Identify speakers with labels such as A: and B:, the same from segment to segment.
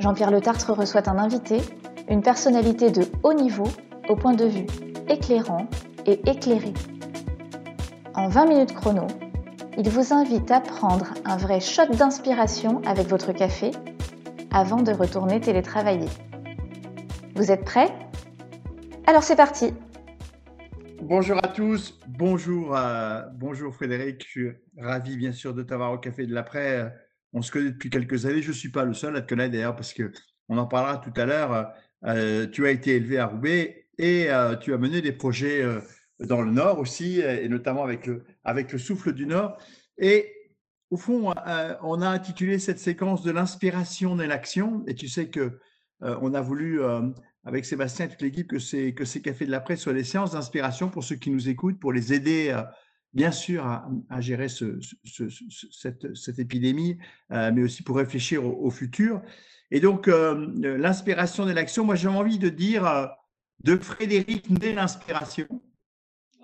A: Jean-Pierre Le Tartre reçoit un invité, une personnalité de haut niveau au point de vue éclairant et éclairé. En 20 minutes chrono, il vous invite à prendre un vrai shot d'inspiration avec votre café avant de retourner télétravailler. Vous êtes prêts? Alors c'est parti
B: Bonjour à tous, bonjour, Frédéric, je suis ravi bien sûr de t'avoir au Café de l'après. On se connaît depuis quelques années, je ne suis pas le seul à te connaître d'ailleurs parce qu'on en parlera tout à l'heure. Euh, tu as été élevé à Roubaix et euh, tu as mené des projets euh, dans le Nord aussi, et notamment avec le, avec le souffle du Nord. Et au fond, on a intitulé cette séquence de l'inspiration et l'action. Et tu sais que on a voulu avec Sébastien et toute l'équipe que ces, que ces cafés de la presse soient des séances d'inspiration pour ceux qui nous écoutent, pour les aider, bien sûr, à, gérer ce, cette, cette, épidémie, mais aussi pour réfléchir au, futur. Et donc, l'inspiration et l'action, moi j'ai envie de dire de Frédéric naît l'inspiration.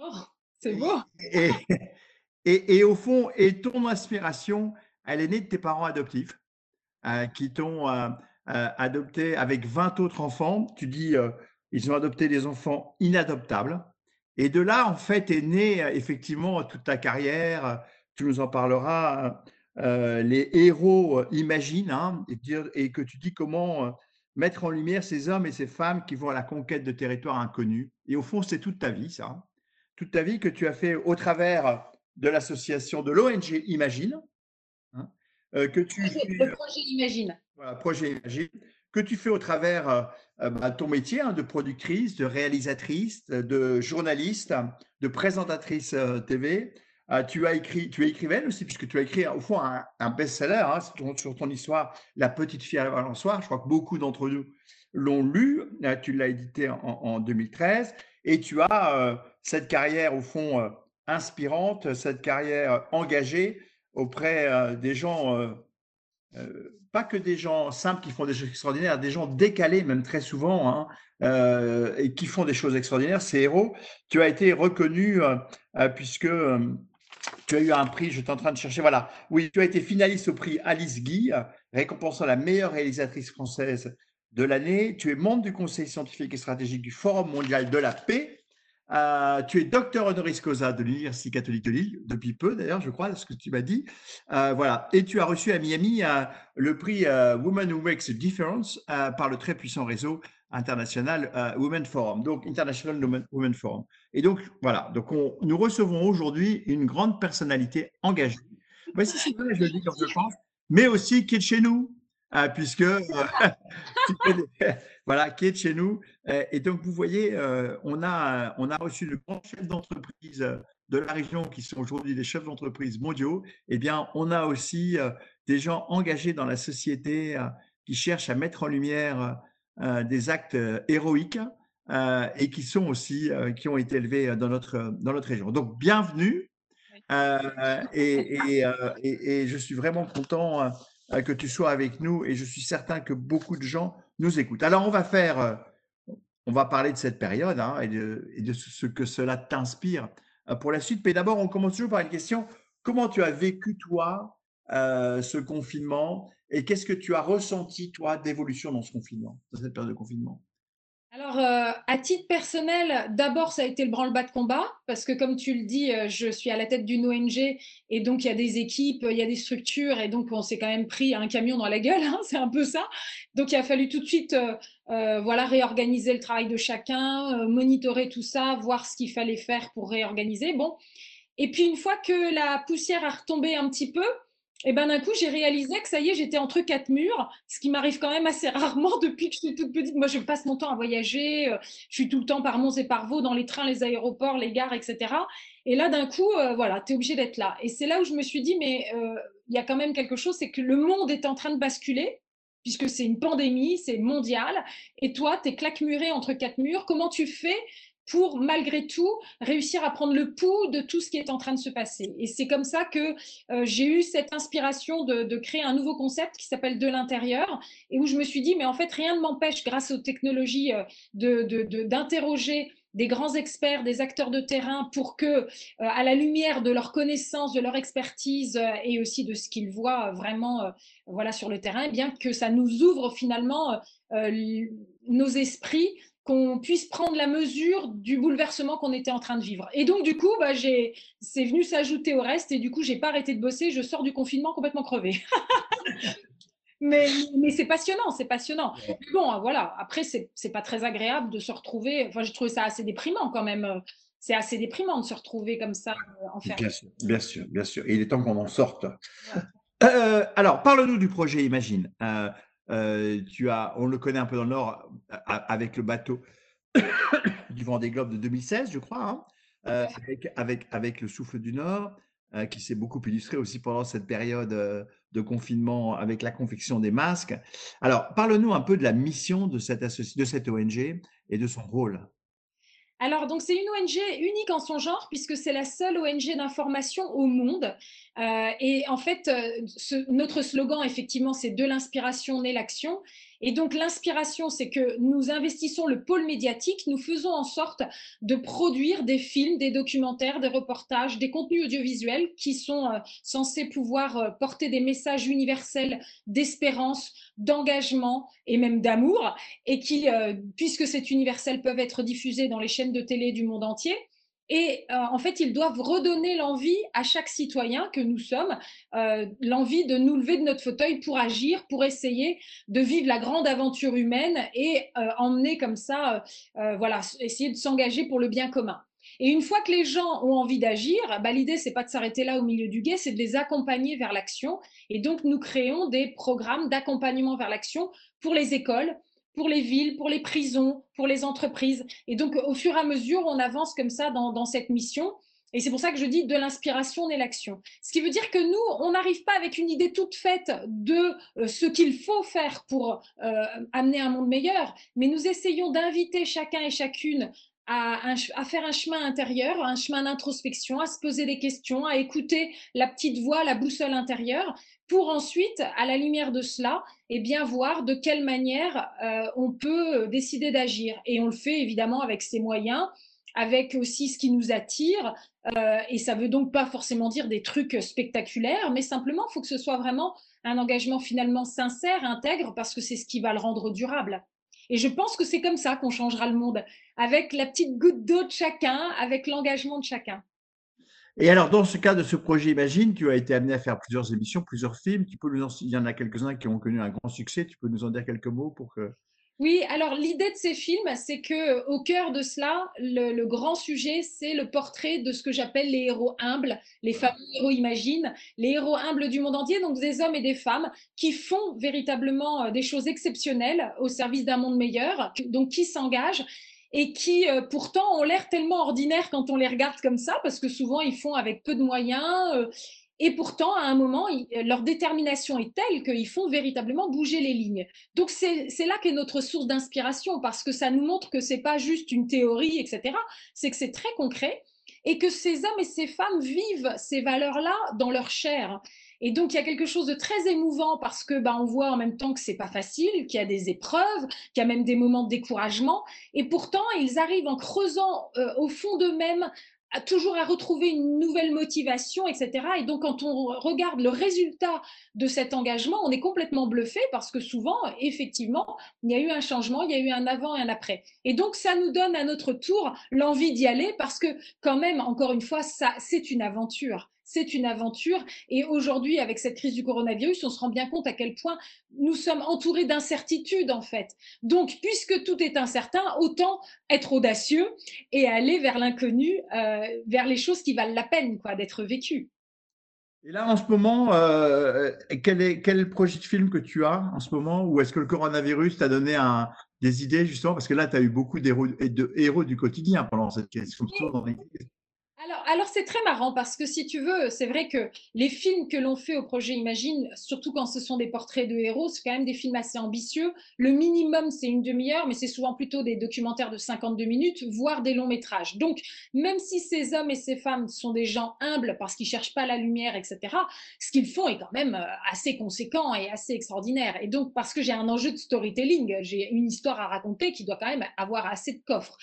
C: Oh, c'est beau.
B: Et, et, et, au fond, et ton inspiration, elle est née de tes parents adoptifs qui t'ont euh, adopté avec 20 autres enfants. Tu dis, euh, ils ont adopté des enfants inadoptables. Et de là, en fait, est née euh, effectivement toute ta carrière. Tu nous en parleras. les héros imaginent hein, et, et, que tu dis comment mettre en lumière ces hommes et ces femmes qui vont à la conquête de territoires inconnus. Et au fond, c'est toute ta vie, ça. Toute ta vie que tu as fait au travers de l'association de l'ONG Imagine.
C: Hein, que tu, le projet Imagine.
B: Voilà, projet Imagine, que tu fais au travers euh, euh, bah, ton métier hein, de productrice, de réalisatrice, de journaliste, de présentatrice euh, TV. tu as écrit, tu es écrivaine aussi, puisque tu as écrit au fond un, best-seller hein, sur, ton histoire, La petite fille à Valençois. Je crois que beaucoup d'entre nous l'ont lu. tu l'as édité en, 2013 et tu as cette carrière au fond inspirante, cette carrière engagée auprès des gens pas que des gens simples qui font des choses extraordinaires, des gens décalés, même très souvent, hein, euh, et qui font des choses extraordinaires, ces héros. Tu as été reconnu euh, euh, puisque tu as eu un prix, je suis en train de chercher, voilà. Oui, tu as été finaliste au prix Alice Guy, récompensant la meilleure réalisatrice française de l'année. Tu es membre du conseil scientifique et stratégique du Forum mondial de la paix. Euh, tu es docteur honoris causa de l'Université catholique de Lille, depuis peu d'ailleurs, je crois, ce que tu m'as dit. Euh, voilà. Et tu as reçu à Miami euh, le prix Women Who Makes a Difference par le très puissant réseau international Women Forum, donc International Women Forum. Et donc, voilà. Donc, nous recevons aujourd'hui une grande personnalité engagée. Mais aussi qui est chez nous, puisque voilà, qui est de chez nous. Et donc, vous voyez, on, a, on a reçu de grands chefs d'entreprise de la région qui sont aujourd'hui des chefs d'entreprise mondiaux. Eh bien, on a aussi des gens engagés dans la société qui cherchent à mettre en lumière des actes héroïques et qui sont aussi, qui ont été élevés dans notre, dans notre région. Donc, bienvenue. et, et, et, je suis vraiment content que tu sois avec nous et je suis certain que beaucoup de gens nous écoutent. Alors, on va faire, euh, on va parler de cette période hein, et, de, ce que cela t'inspire euh, pour la suite. Mais d'abord, on commence toujours par une question. Comment tu as vécu, toi, euh, ce confinement et qu'est-ce que tu as ressenti, toi, d'évolution dans ce confinement, dans cette période de confinement?
C: Alors, euh, à titre personnel, d'abord, ça a été le branle-bas de combat, parce que comme tu le dis, euh, je suis à la tête d'une ONG, et donc il y a des équipes, il y a des structures, et donc on s'est quand même pris un camion dans la gueule, hein, c'est un peu ça. Donc il a fallu tout de suite euh, voilà, réorganiser le travail de chacun, monitorer tout ça, voir ce qu'il fallait faire pour réorganiser. Bon. Et puis une fois que la poussière a retombé un petit peu, et ben d'un coup, j'ai réalisé que ça y est, j'étais entre quatre murs, ce qui m'arrive quand même assez rarement depuis que je suis toute petite. Moi, je passe mon temps à voyager, euh, je suis tout le temps par Mons et par Vaux, dans les trains, les aéroports, les gares, etc. Et là, d'un coup, euh, voilà, tu es obligé d'être là. Et c'est là où je me suis dit, mais euh, il y a quand même quelque chose, c'est que le monde est en train de basculer. puisque c'est une pandémie, c'est mondial, et toi, tu es claquemuré entre quatre murs. Comment tu fais pour malgré tout réussir à prendre le pouls de tout ce qui est en train de se passer. Et c'est comme ça que euh, j'ai eu cette inspiration de, créer un nouveau concept qui s'appelle de l'intérieur et où je me suis dit, mais en fait, rien ne m'empêche, grâce aux technologies, euh, d'interroger des grands experts, des acteurs de terrain pour que, euh, à la lumière de leur connaissance, de leur expertise et aussi de ce qu'ils voient vraiment voilà, sur le terrain, eh bien que ça nous ouvre finalement nos esprits qu'on puisse prendre la mesure du bouleversement qu'on était en train de vivre. Et donc, du coup, bah, c'est venu s'ajouter au reste et du coup, j'ai pas arrêté de bosser. Je sors du confinement complètement crevé. mais, mais c'est passionnant, c'est passionnant. bon, voilà. Après, c'est pas très agréable de se retrouver. Enfin, j'ai trouvé ça assez déprimant quand même. C'est assez déprimant de se retrouver comme ça euh, enfermé.
B: Bien sûr, bien sûr, bien sûr. Et il est temps qu'on en sorte. Euh, alors, parle-nous du projet Imagine. Euh, euh, tu as, on le connaît un peu dans le Nord avec le bateau du Vendée Globe de 2016, je crois, hein, euh, avec, avec, avec, le souffle du Nord, euh, qui s'est beaucoup illustré aussi pendant cette période de confinement avec la confection des masques. Alors, parle-nous un peu de la mission de cette, de cette ONG et de son rôle.
C: Alors, donc, c'est une ONG unique en son genre, puisque c'est la seule ONG d'information au monde. Euh, et en fait, euh, notre slogan, effectivement, c'est de l'inspiration naît l'action. Et donc l'inspiration, c'est que nous investissons le pôle médiatique, nous faisons en sorte de produire des films, des documentaires, des reportages, des contenus audiovisuels qui sont euh, censés pouvoir euh, porter des messages universels d'espérance, d'engagement et même d'amour, et qui, euh, puisque c'est universel, peuvent être diffusés dans les chaînes de télé du monde entier. Et euh, en fait, ils doivent redonner l'envie à chaque citoyen que nous sommes, euh, l'envie de nous lever de notre fauteuil pour agir, pour essayer de vivre la grande aventure humaine et euh, emmener comme ça, voilà, essayer de s'engager pour le bien commun. Et une fois que les gens ont envie d'agir, bah, l'idée, c'est pas de s'arrêter là au milieu du guet, c'est de les accompagner vers l'action. Et donc, nous créons des programmes d'accompagnement vers l'action pour les écoles, pour les villes, pour les prisons, pour les entreprises. Et donc, au fur et à mesure, on avance comme ça dans, cette mission. Et c'est pour ça que je dis de l'inspiration naît l'action. Ce qui veut dire que nous, on n'arrive pas avec une idée toute faite de euh, ce qu'il faut faire pour euh, amener un monde meilleur, mais nous essayons d'inviter chacun et chacune à, à, faire un chemin intérieur, un chemin d'introspection, à se poser des questions, à écouter la petite voix, la boussole intérieure, pour ensuite, à la lumière de cela, eh bien, voir de quelle manière euh, on peut décider d'agir. Et on le fait évidemment avec ses moyens, avec aussi ce qui nous attire. Euh, et ça veut donc pas forcément dire des trucs spectaculaires, mais simplement, il faut que ce soit vraiment un engagement finalement sincère, intègre, parce que c'est ce qui va le rendre durable. Et je pense que c'est comme ça qu'on changera le monde, avec la petite goutte d'eau de chacun, avec l'engagement de chacun.
B: Et alors, dans ce cas de ce projet Imagine, tu as été amené à faire plusieurs émissions, plusieurs films. Tu peux nous il y en a quelques-uns qui ont connu un grand succès. Tu peux nous en dire quelques mots pour que.
C: Oui, alors l'idée de ces films, c'est que au cœur de cela, le, grand sujet, c'est le portrait de ce que j'appelle les héros humbles, les fameux héros Imagine, les héros humbles du monde entier, donc des hommes et des femmes qui font véritablement euh, des choses exceptionnelles au service d'un monde meilleur, donc qui s'engagent et qui euh, pourtant ont l'air tellement ordinaires quand on les regarde comme ça, parce que souvent ils font avec peu de moyens. Euh, et pourtant, à un moment, leur détermination est telle qu'ils font véritablement bouger les lignes. Donc c'est là qu'est notre source d'inspiration, parce que ça nous montre que c'est pas juste une théorie, etc. C'est que c'est très concret et que ces hommes et ces femmes vivent ces valeurs-là dans leur chair. Et donc, il y a quelque chose de très émouvant parce que bah, on voit en même temps que c'est pas facile, qu'il y a des épreuves, qu'il y a même des moments de découragement. Et pourtant, ils arrivent en creusant euh, au fond d'eux-mêmes toujours à retrouver une nouvelle motivation, etc. Et donc, quand on regarde le résultat de cet engagement, on est complètement bluffé parce que souvent, effectivement, il y a eu un changement, il y a eu un avant et un après. Et donc, ça nous donne à notre tour l'envie d'y aller parce que, quand même, encore une fois, ça, c'est une aventure c'est une aventure. Et aujourd'hui, avec cette crise du coronavirus, on se rend bien compte à quel point nous sommes entourés d'incertitudes, en fait. Donc, puisque tout est incertain, autant être audacieux et aller vers l'inconnu, euh, vers les choses qui valent la peine quoi, d'être vécues.
B: Et là, en ce moment, euh, quel, est, quel projet de film que tu as en ce moment? Ou est-ce que le coronavirus t'a donné des idées, justement? Parce que là, tu as eu beaucoup d'héros, de héros du quotidien pendant cette question.
C: Alors, c'est très marrant parce que si tu veux, c'est vrai que les films que l'on fait au projet Imagine, surtout quand ce sont des portraits de héros, c'est quand même des films assez ambitieux. Le minimum, c'est une demi-heure, mais c'est souvent plutôt des documentaires de 52 minutes, voire des longs métrages. Donc, même si ces hommes et ces femmes sont des gens humbles parce qu'ils cherchent pas la lumière, etc., ce qu'ils font est quand même euh, assez conséquent et assez extraordinaire. Et donc, parce que j'ai un enjeu de storytelling, j'ai une histoire à raconter qui doit quand même avoir assez de coffres.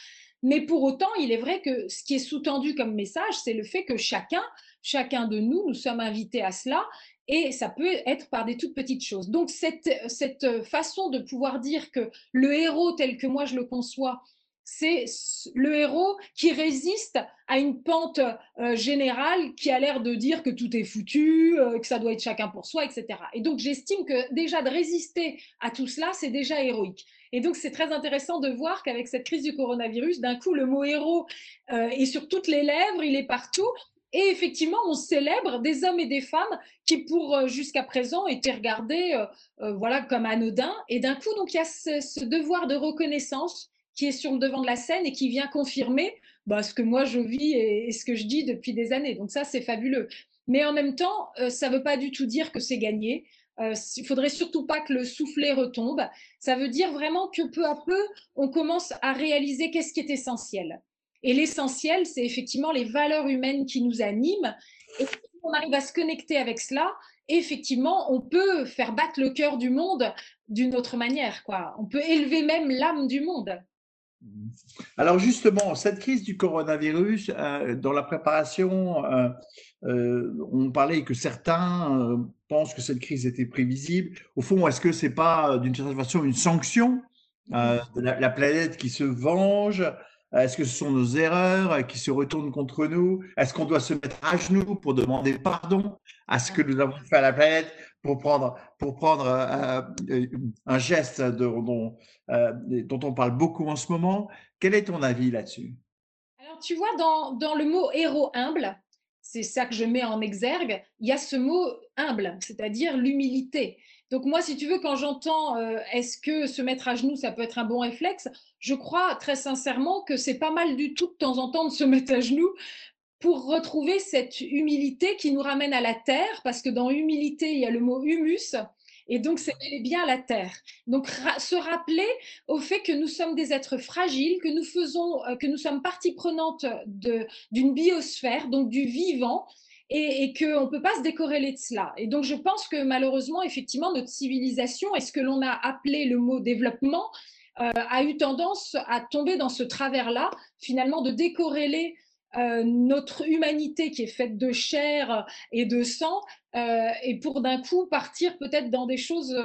C: Mais pour autant, il est vrai que ce qui est sous-tendu comme message, c'est le fait que chacun, chacun de nous, nous sommes invités à cela et ça peut être par des toutes petites choses. Donc cette, cette façon de pouvoir dire que le héros tel que moi je le conçois, c'est le héros qui résiste à une pente euh, générale qui a l'air de dire que tout est foutu, euh, que ça doit être chacun pour soi, etc. Et donc j'estime que déjà de résister à tout cela, c'est déjà héroïque. Et donc c'est très intéressant de voir qu'avec cette crise du coronavirus, d'un coup le mot héros euh, est sur toutes les lèvres, il est partout. Et effectivement, on célèbre des hommes et des femmes qui, pour jusqu'à présent, étaient regardés voilà, comme anodins. Et d'un coup, donc, il y a ce devoir de reconnaissance qui est sur le devant de la scène et qui vient confirmer bah, ce que moi je vis et, ce que je dis depuis des années. Donc ça, c'est fabuleux. Mais en même temps, euh, ça ne veut pas du tout dire que c'est gagné. Euh, il faudrait surtout pas que le soufflet retombe. Ça veut dire vraiment que peu à peu, on commence à réaliser qu'est-ce qui est essentiel. Et l'essentiel, c'est effectivement les valeurs humaines qui nous animent. Et si on arrive à se connecter avec cela, effectivement, on peut faire battre le cœur du monde d'une autre manière. Quoi. On peut élever même l'âme du monde.
B: Alors justement, cette crise du coronavirus, euh, dans la préparation, euh, euh, on parlait que certains pensent que cette crise était prévisible. Au fond, est-ce que c'est pas d'une certaine façon une sanction de la, planète qui se venge? Est-ce que ce sont nos erreurs qui se retournent contre nous? Est-ce qu'on doit se mettre à genoux pour demander pardon à ce que nous avons fait à la planète? Pour prendre, pour prendre un geste de, dont, euh, dont on parle beaucoup en ce moment. Quel est ton avis là-dessus?
C: Alors, tu vois, dans, dans, le mot héros humble, c'est ça que je mets en exergue, il y a ce mot humble, c'est-à-dire l'humilité. Donc moi, si tu veux, quand j'entends euh, est-ce que se mettre à genoux, ça peut être un bon réflexe, je crois très sincèrement que c'est pas mal du tout de temps en temps de se mettre à genoux pour retrouver cette humilité qui nous ramène à la terre, parce que dans humilité, il y a le mot humus, et donc, c'est bien la Terre. Donc, se rappeler au fait que nous sommes des êtres fragiles, que nous faisons, euh, que nous sommes partie prenante d'une biosphère, donc du vivant, et, qu'on ne peut pas se décorréler de cela. Et donc, je pense que malheureusement, effectivement, notre civilisation et ce que l'on a appelé le mot développement euh, a eu tendance à tomber dans ce travers-là, finalement, de décorréler euh, notre humanité qui est faite de chair et de sang, euh, et pour d'un coup partir peut-être dans des choses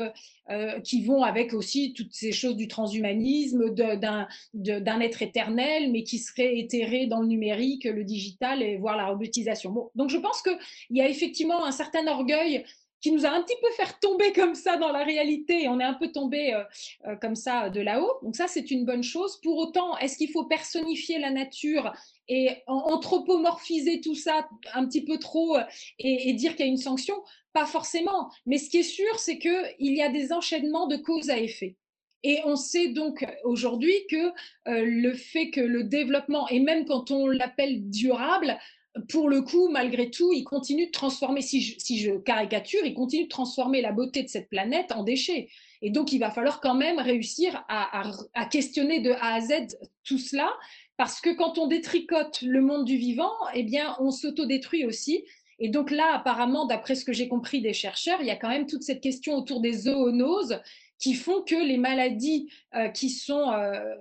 C: euh, qui vont avec aussi toutes ces choses du transhumanisme, d'un être éternel, mais qui serait éthéré dans le numérique, le digital et voire la robotisation. Donc je pense qu'il y a effectivement un certain orgueil qui nous a un petit peu fait tomber comme ça dans la réalité et on est un peu tombé comme ça de là-haut. Donc ça, c'est une bonne chose. Pour autant, est-ce qu'il faut personnifier la nature et anthropomorphiser tout ça un petit peu trop euh, et, dire qu'il y a une sanction Pas forcément. Mais ce qui est sûr, c'est qu'il y a des enchaînements de cause à effet. Et on sait donc aujourd'hui que le fait que le développement, et même quand on l'appelle durable, pour le coup, malgré tout, il continue de transformer, si je, caricature, il continue de transformer la beauté de cette planète en déchets. Et donc, il va falloir quand même réussir à, questionner de A à Z tout cela, parce que quand on détricote le monde du vivant, eh bien, on s'autodétruit aussi. Et donc là, apparemment, d'après ce que j'ai compris des chercheurs, il y a quand même toute cette question autour des zoonoses qui font que les maladies euh, qui sont euh,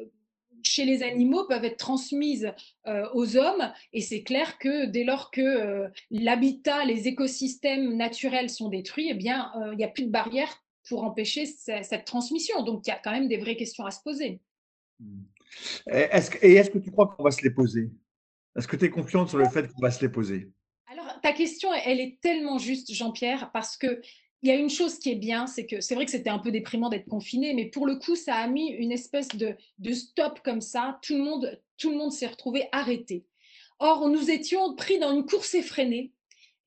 C: chez les animaux peuvent être transmises euh, aux hommes. Et c'est clair que dès lors que l'habitat, les écosystèmes naturels sont détruits, eh bien, il n'y a plus de barrière pour empêcher cette transmission. Donc, il y a quand même des vraies questions à se poser.
B: Mmh. Est-ce que, et est-ce que tu crois qu'on va se les poser? Est-ce que tu es confiante sur le fait qu'on va se les poser?
C: Alors, ta question, elle est tellement juste, Jean-Pierre, parce que il y a une chose qui est bien, c'est que c'est vrai que c'était un peu déprimant d'être confiné, mais pour le coup, ça a mis une espèce de, stop comme ça. Tout le monde, tout le monde s'est retrouvé arrêté. Or, nous étions pris dans une course effrénée.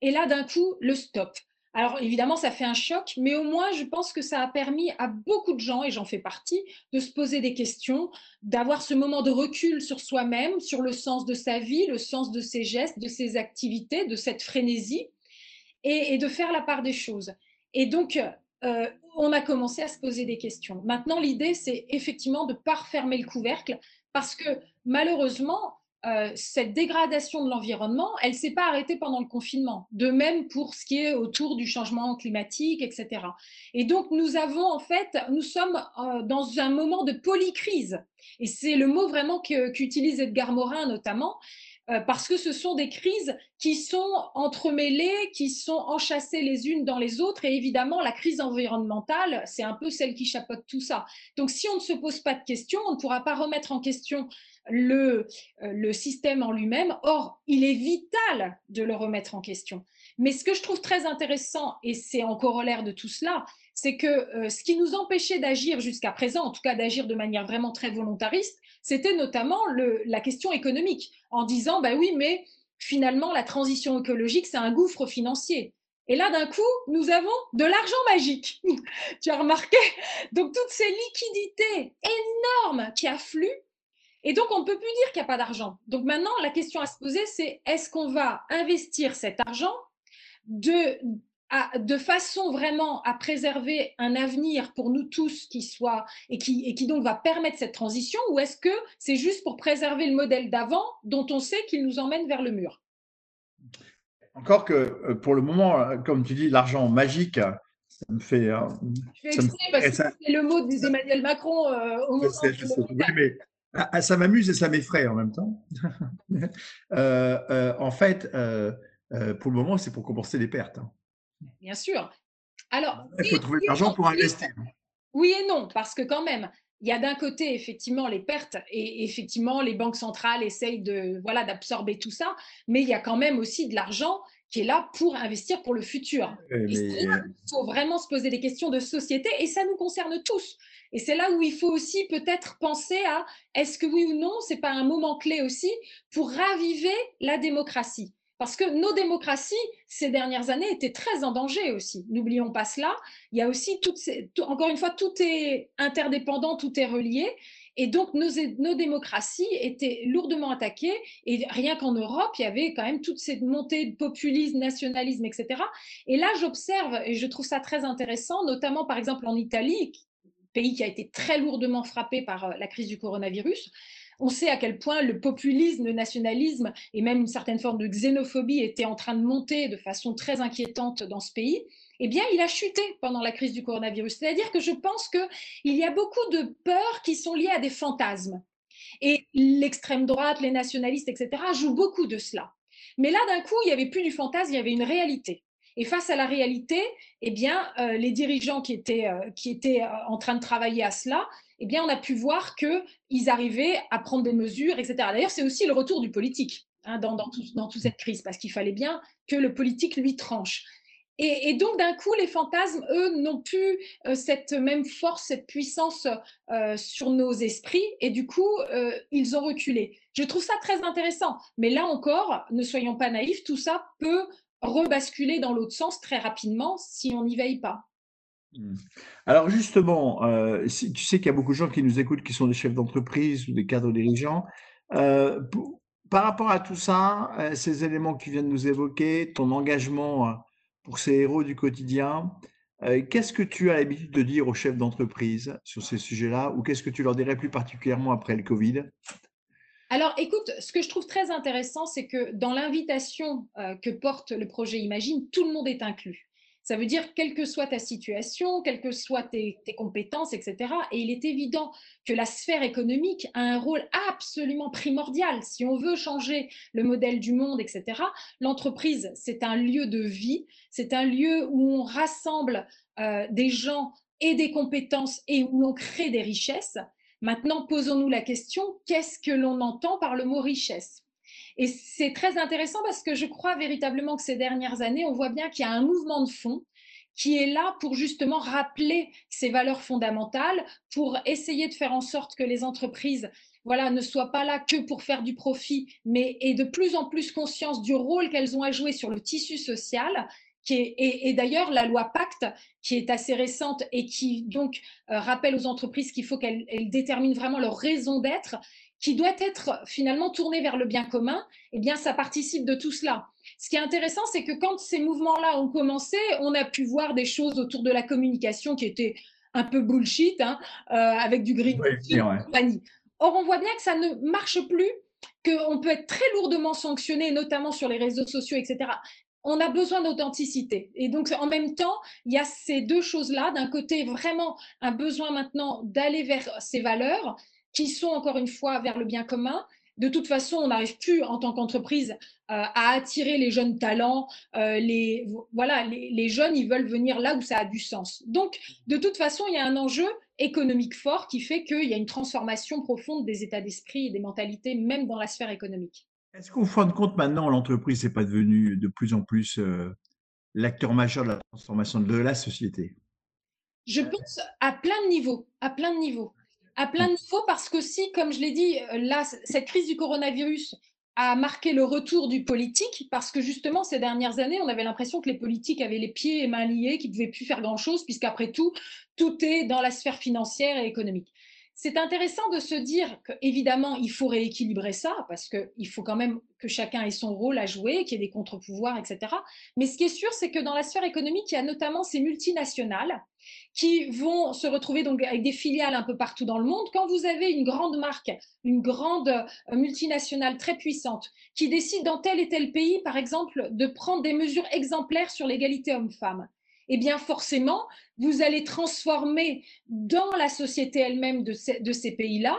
C: Et là, d'un coup, le stop. Alors évidemment, ça fait un choc, mais au moins, je pense que ça a permis à beaucoup de gens, et j'en fais partie, de se poser des questions, d'avoir ce moment de recul sur soi-même, sur le sens de sa vie, le sens de ses gestes, de ses activités, de cette frénésie, et, de faire la part des choses. Et donc, euh, on a commencé à se poser des questions. Maintenant, l'idée, c'est effectivement de ne pas refermer le couvercle, parce que malheureusement, euh, cette dégradation de l'environnement, elle ne s'est pas arrêtée pendant le confinement. De même pour ce qui est autour du changement climatique, etc. Et donc, nous avons en fait, nous sommes euh, dans un moment de polycrise. Et c'est le mot vraiment qu'utilise Edgar Morin notamment, euh, parce que ce sont des crises qui sont entremêlées, qui sont enchâssées les unes dans les autres. Et évidemment, la crise environnementale, c'est un peu celle qui chapeaute tout ça. Donc, si on ne se pose pas de questions, on ne pourra pas remettre en question le, euh, le système en lui-même. Or, il est vital de le remettre en question. Mais ce que je trouve très intéressant, et c'est en corollaire de tout cela, c'est que euh, ce qui nous empêchait d'agir jusqu'à présent, en tout cas d'agir de manière vraiment très volontariste, c'était notamment la question économique, en disant, bah oui, mais finalement, la transition écologique, c'est un gouffre financier. Et là, d'un coup, nous avons de l'argent magique. tu as remarqué? Donc, toutes ces liquidités énormes qui affluent et donc, on ne peut plus dire qu'il n'y a pas d'argent. Donc maintenant, la question à se poser, c'est est-ce qu'on va investir cet argent de, de façon vraiment à préserver un avenir pour nous tous qui soit et qui, et qui donc va permettre cette transition ou est-ce que c'est juste pour préserver le modèle d'avant dont on sait qu'il nous emmène vers le mur?
B: Encore que euh, pour le moment, euh, comme tu dis, l'argent magique, ça me fait.
C: Je fais parce que c'est le mot d'Emmanuel Macron euh, au moment.
B: Oui, mais ah, ah, ça m'amuse et ça m'effraie en même temps. Euh, euh, en fait, euh, pour le moment, c'est pour compenser les pertes. Hein.
C: Bien sûr. Alors,
B: il faut trouver de l'argent pour investir.
C: Oui et non, parce que quand même, il y a d'un côté effectivement les pertes et effectivement les banques centrales essayent de voilà d'absorber tout ça, mais il y a quand même aussi de l'argent qui est là pour investir pour le futur. Il faut vraiment se poser des questions de société et ça nous concerne tous. Et c'est là où il faut aussi peut-être penser à est-ce que oui ou non, c'est pas un moment clé aussi pour raviver la démocratie? Parce que nos démocraties, ces dernières années, étaient très en danger aussi. N'oublions pas cela. Il y a aussi toutes ces, encore une fois, tout est interdépendant, tout est relié. Et donc, nos, démocraties étaient lourdement attaquées. Et rien qu'en Europe, il y avait quand même toute cette montée de populisme, nationalisme, etc. Et là, j'observe, et je trouve ça très intéressant, notamment par exemple en Italie, pays qui a été très lourdement frappé par euh, la crise du coronavirus. On sait à quel point le populisme, le nationalisme et même une certaine forme de xénophobie étaient en train de monter de façon très inquiétante dans ce pays. Eh bien, il a chuté pendant la crise du coronavirus. C'est-à-dire que je pense qu'il y a beaucoup de peurs qui sont liées à des fantasmes. Et l'extrême droite, les nationalistes, etc., jouent beaucoup de cela. Mais là, d'un coup, il n'y avait plus du fantasme, il y avait une réalité. Et face à la réalité, eh bien, euh, les dirigeants qui étaient, euh, qui étaient euh, en train de travailler à cela, eh bien, on a pu voir qu'ils arrivaient à prendre des mesures, etc. D'ailleurs, c'est aussi le retour du politique hein, dans, dans, dans, toute cette crise, parce qu'il fallait bien que le politique lui tranche. Et, donc, d'un coup, les fantasmes, eux, n'ont plus cette même force, cette puissance sur nos esprits, et du coup, ils ont reculé. Je trouve ça très intéressant. Mais là encore, ne soyons pas naïfs, tout ça peut rebasculer dans l'autre sens très rapidement si on n'y veille pas.
B: Hmm. Alors justement, euh, tu sais qu'il y a beaucoup de gens qui nous écoutent qui sont des chefs d'entreprise ou des cadres dirigeants. Euh, par rapport à tout ça, euh, ces éléments que tu viens de nous évoquer, ton engagement pour ces héros du quotidien, qu'est-ce que tu as l'habitude de dire aux chefs d'entreprise sur ces sujets-là ou qu'est-ce que tu leur dirais plus particulièrement après le Covid?
C: Alors, écoute, ce que je trouve très intéressant, c'est que dans l'invitation euh, que porte le projet Imagine, tout le monde est inclus. Ça veut dire, quelle que soit ta situation, quelles que soient tes, compétences, etc. Et il est évident que la sphère économique a un rôle absolument primordial. Si on veut changer le modèle du monde, etc., l'entreprise, c'est un lieu de vie, c'est un lieu où on rassemble euh, des gens et des compétences et où on crée des richesses. Maintenant, posons-nous la question, qu'est-ce que l'on entend par le mot richesse? Et c'est très intéressant parce que je crois véritablement que ces dernières années, on voit bien qu'il y a un mouvement de fond qui est là pour justement rappeler ces valeurs fondamentales, pour essayer de faire en sorte que les entreprises voilà, ne soient pas là que pour faire du profit, mais aient de plus en plus conscience du rôle qu'elles ont à jouer sur le tissu social qui est, et, d'ailleurs la loi Pacte, qui est assez récente et qui donc rappelle aux entreprises qu'il faut qu'elles déterminent vraiment leur raison d'être, qui doit être finalement tournée vers le bien commun, eh bien, ça participe de tout cela. Ce qui est intéressant, c'est que quand ces mouvements-là ont commencé, on a pu voir des choses autour de la communication qui étaient un peu bullshit, hein, euh, avec du green compagnie. Or, on voit bien que ça ne marche plus, qu'on peut être très lourdement sanctionné, notamment sur les réseaux sociaux, etc. On a besoin d'authenticité. Et donc, en même temps, il y a ces deux choses-là. D'un côté, vraiment un besoin maintenant d'aller vers ces valeurs qui sont encore une fois vers le bien commun. De toute façon, on n'arrive plus en tant qu'entreprise euh, à attirer les jeunes talents. Euh, les, voilà, les, jeunes, ils veulent venir là où ça a du sens. Donc, de toute façon, il y a un enjeu économique fort qui fait qu'il y a une transformation profonde des états d'esprit et des mentalités, même dans la sphère économique.
B: Est-ce qu'au fin de compte, maintenant, l'entreprise n'est pas devenue de plus en plus euh, l'acteur majeur de la transformation de la société?
C: Je pense à plein de niveaux, à plein de niveaux à plein de niveaux parce que si, comme je l'ai dit, euh, là, cette crise du coronavirus a marqué le retour du politique parce que justement, ces dernières années, on avait l'impression que les politiques avaient les pieds et mains liés, qu'ils ne pouvaient plus faire grand-chose puisqu'après tout, tout est dans la sphère financière et économique c'est intéressant de se dire qu'évidemment, il faut rééquilibrer ça, parce qu'il faut quand même que chacun ait son rôle à jouer, qu'il y ait des contre-pouvoirs, etc. Mais ce qui est sûr, c'est que dans la sphère économique, il y a notamment ces multinationales qui vont se retrouver donc avec des filiales un peu partout dans le monde. Quand vous avez une grande marque, une grande euh, multinationale très puissante, qui décide dans tel et tel pays, par exemple, de prendre des mesures exemplaires sur l'égalité homme-femme, eh bien forcément, vous allez transformer dans la société elle-même de ces, pays-là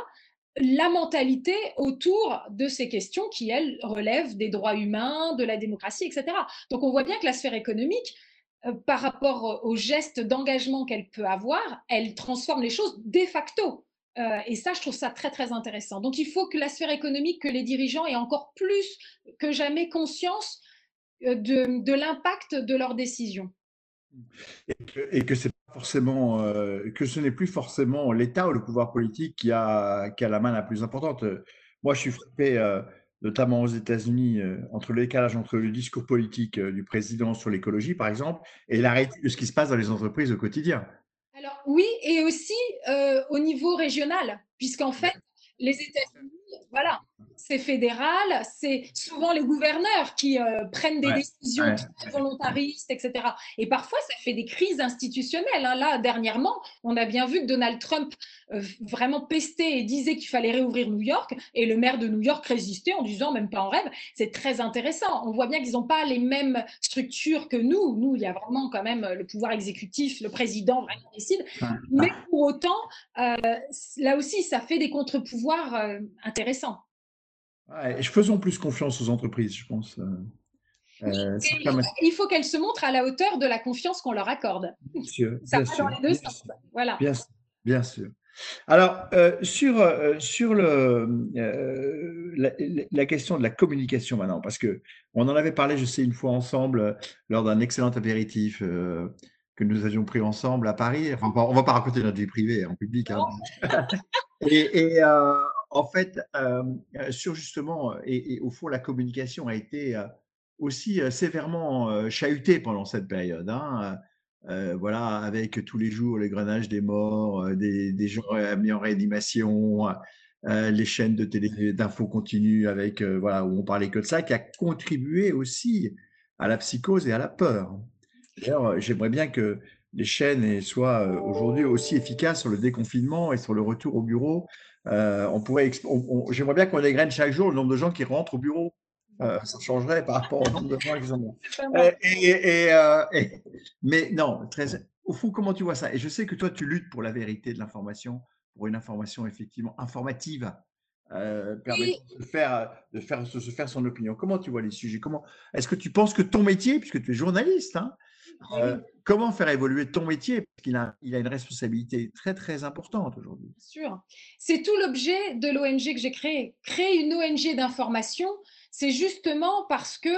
C: la mentalité autour de ces questions qui, elles, relèvent des droits humains, de la démocratie, etc. Donc on voit bien que la sphère économique, par rapport aux gestes d'engagement qu'elle peut avoir, elle transforme les choses de facto. Euh, et ça, je trouve ça très, très intéressant. Donc il faut que la sphère économique, que les dirigeants aient encore plus que jamais conscience euh, de l'impact de leurs décisions.
B: Et que, euh, ce n'est plus forcément l'État ou le pouvoir politique qui a, la main la plus importante. Moi, je suis frappé, euh, notamment aux États-Unis, euh, entre le décalage entre le discours politique du président sur l'écologie, par exemple, et de ce qui se passe dans les entreprises au quotidien.
C: Alors oui, et aussi au niveau régional, puisqu'en fait, les États-Unis, voilà, c'est fédéral, c'est souvent les gouverneurs qui euh, prennent des décisions volontaristes, etc. Et parfois, ça fait des crises institutionnelles. Hein. Là, dernièrement, on a bien vu que Donald Trump euh, vraiment pestait et disait qu'il fallait réouvrir New York, et le maire de New York résistait en disant, même pas en rêve, c'est très intéressant. On voit bien qu'ils n'ont pas les mêmes structures que nous. Nous, il y a vraiment quand même le pouvoir exécutif, le président vraiment décide. Mais pour autant, euh, là aussi, ça fait des contre-pouvoirs intéressants
B: faisons plus confiance aux entreprises, je pense. Euh,
C: euh, il faut qu'elles se montrent à la hauteur de la confiance qu'on leur accorde.
B: Bien sûr. Ça va dans les deux sens. Voilà. Bien, sûr. Alors, euh, sur, sur le, la, question de la communication maintenant, parce que on en avait parlé, je sais, une fois ensemble lors d'un excellent apéritif que nous avions pris ensemble à Paris. Enfin, on ne va pas raconter notre vie privée en public. Hein. et, et en fait, euh, sur justement, et, au fond, la communication a été aussi sévèrement chahutée pendant cette période. Hein, voilà, avec tous les jours les grenages des morts, des, gens mis en réanimation, les chaînes de télé d'infos continues avec voilà où on parlait que de ça, qui a contribué aussi à la psychose et à la peur. D'ailleurs, j'aimerais bien que les chaînes soient aujourd'hui aussi efficaces sur le déconfinement et sur le retour au bureau euh, on pourrait, j'aimerais bien qu'on égrène chaque jour le nombre de gens qui rentrent au bureau. Euh, ça changerait par rapport au nombre de gens qui sont euh, mais non, très, au fond, comment tu vois ça? Et je sais que toi, tu luttes pour la vérité de l'information, pour une information effectivement informative. permettant de faire, de faire, se faire son opinion. Comment tu vois les sujets? Comment Est-ce que tu penses que ton métier, puisque tu es journaliste, hein, euh, comment faire évoluer ton métier? Parce qu'il a, il a une responsabilité très, très importante aujourd'hui.
C: Bien sûr. C'est tout l'objet de l'ONG que j'ai créée. Créer une ONG d'information, c'est justement parce que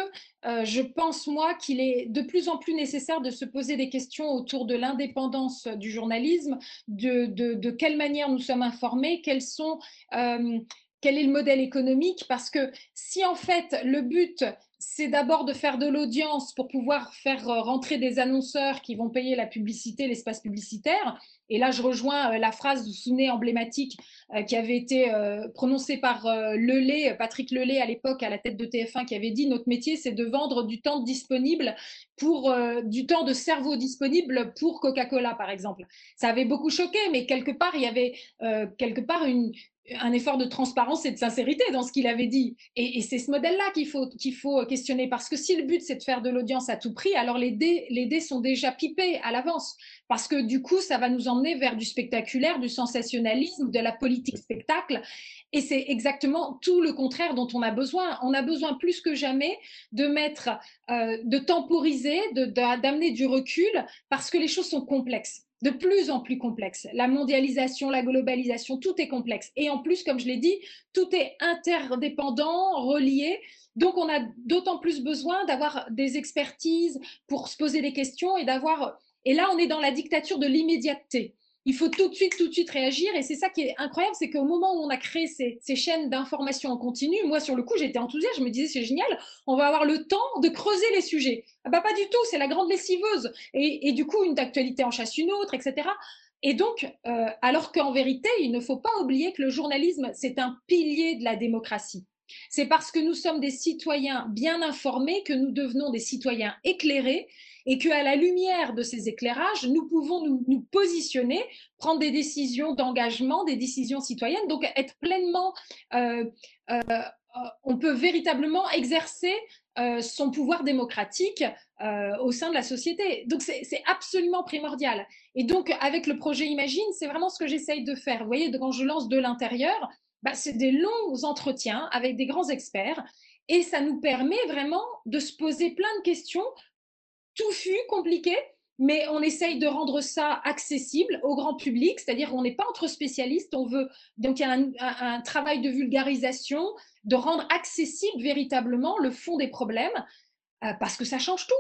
C: euh, je pense, moi, qu'il est de plus en plus nécessaire de se poser des questions autour de l'indépendance du journalisme, de, de, quelle manière nous sommes informés, quels sont... Euh, quel est le modèle économique Parce que si en fait le but c'est d'abord de faire de l'audience pour pouvoir faire euh, rentrer des annonceurs qui vont payer la publicité, l'espace publicitaire. Et là, je rejoins euh, la phrase, vous souvenez, emblématique euh, qui avait été prononcée par Patrick Lelay à l'époque à la tête de TF1, qui avait dit notre métier, c'est de vendre du temps disponible pour du temps de cerveau disponible pour Coca-Cola, par exemple. Ça avait beaucoup choqué, mais quelque part, il y avait quelque part une, un effort de transparence et de sincérité dans ce qu'il avait dit. Et, c'est ce modèle-là qu'il faut, faut questionner, parce que si le but c'est de faire de l'audience à tout prix, alors les dés, les dés sont déjà pipés à l'avance, parce que du coup, ça va nous emmener vers du spectaculaire, du sensationnalisme, de la politique spectacle. Et c'est exactement tout le contraire dont on a besoin. On a besoin plus que jamais de mettre, euh, de temporiser, d'amener du recul, parce que les choses sont complexes de plus en plus complexe. La mondialisation, la globalisation, tout est complexe. Et en plus, comme je l'ai dit, tout est interdépendant, relié. Donc, on a d'autant plus besoin d'avoir des expertises pour se poser des questions et d'avoir. Et là, on est dans la dictature de l'immédiateté il faut tout de suite, tout de suite réagir. Et c'est ça qui est incroyable, c'est qu'au moment où on a créé ces, chaînes d'information en continu, moi, sur le coup, j'étais enthousiaste. Je me disais, c'est génial, on va avoir le temps de creuser les sujets. Ah bah, pas du tout, c'est la grande lessiveuse. Et, du coup, une actualité en chasse une autre, etc. Et donc, euh, alors qu'en vérité, il ne faut pas oublier que le journalisme, c'est un pilier de la démocratie. C'est parce que nous sommes des citoyens bien informés que nous devenons des citoyens éclairés et qu'à la lumière de ces éclairages, nous pouvons nous, positionner, prendre des décisions d'engagement, des décisions citoyennes, donc être pleinement, euh, euh, on peut véritablement exercer euh, son pouvoir démocratique au sein de la société. Donc c'est absolument primordial. Et donc avec le projet Imagine, c'est vraiment ce que j'essaye de faire. Vous voyez, quand je lance de l'intérieur, bah, c'est des longs entretiens avec des grands experts et ça nous permet vraiment de se poser plein de questions touffu, compliqué, mais on essaye de rendre ça accessible au grand public, c'est-à-dire qu'on n'est pas entre spécialistes, on veut donc il y a un, travail de vulgarisation, de rendre accessible véritablement le fond des problèmes, euh, parce que ça change tout.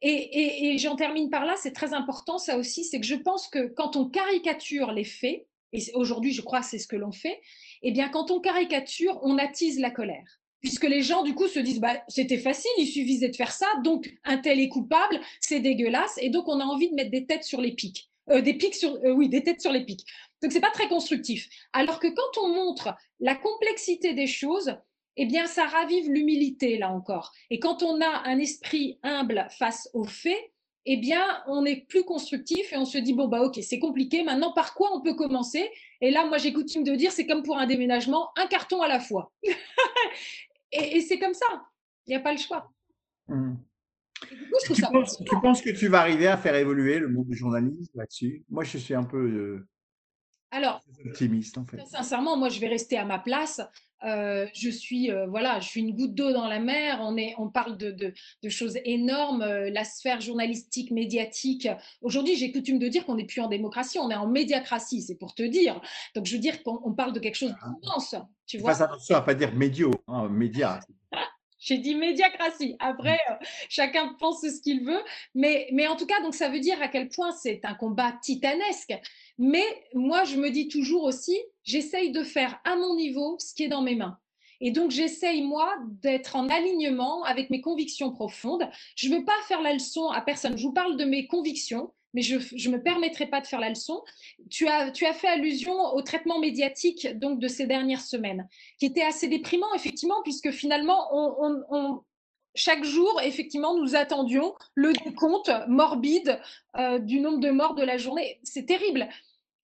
C: Et, et j'en termine par là, c'est très important ça aussi, c'est que je pense que quand on caricature les faits, et aujourd'hui je crois que c'est ce que l'on fait, eh bien quand on caricature, on attise la colère puisque les gens du coup se disent bah, c'était facile, il suffisait de faire ça, donc un tel est coupable, c'est dégueulasse, et donc on a envie de mettre des têtes sur les pics, euh, des pics sur, euh, oui, des têtes sur les pics. Donc c'est pas très constructif. Alors que quand on montre la complexité des choses, eh bien ça ravive l'humilité là encore. Et quand on a un esprit humble face aux faits, eh bien, on est plus constructif et on se dit, bon, bah, ok, c'est compliqué, maintenant, par quoi on peut commencer? Et là, moi, j'ai coutume de dire, c'est comme pour un déménagement, un carton à la fois. Et, c'est comme ça. Il n'y a pas le choix.
B: Mmh. tu, penses, que tu vas arriver à faire évoluer le monde du journalisme là-dessus? Moi, je suis un peu euh,
C: Alors,
B: optimiste en fait.
C: Sincèrement, moi, je vais rester à ma place. Euh, je suis euh, voilà, je suis une goutte d'eau dans la mer. On est, on parle de, de, choses énormes. la sphère journalistique, médiatique. Aujourd'hui, j'ai coutume de dire qu'on n'est plus en démocratie, on est en médiacratie. C'est pour te dire. Donc, je veux dire qu'on parle de quelque chose ah. d'immense. Tu vois
B: Fais attention à pas dire médio, hein, média.
C: J'ai dit médiacratie. Après, euh, chacun pense ce qu'il veut. Mais, mais en tout cas, donc ça veut dire à quel point c'est un combat titanesque. Mais moi, je me dis toujours aussi, j'essaye de faire à mon niveau ce qui est dans mes mains. Et donc, j'essaye, moi, d'être en alignement avec mes convictions profondes. Je ne veux pas faire la leçon à personne. Je vous parle de mes convictions mais je ne me permettrai pas de faire la leçon. Tu as, tu as fait allusion au traitement médiatique donc, de ces dernières semaines, qui était assez déprimant, effectivement, puisque finalement, on, chaque jour, effectivement, nous attendions le décompte morbide euh, du nombre de morts de la journée. C'est terrible.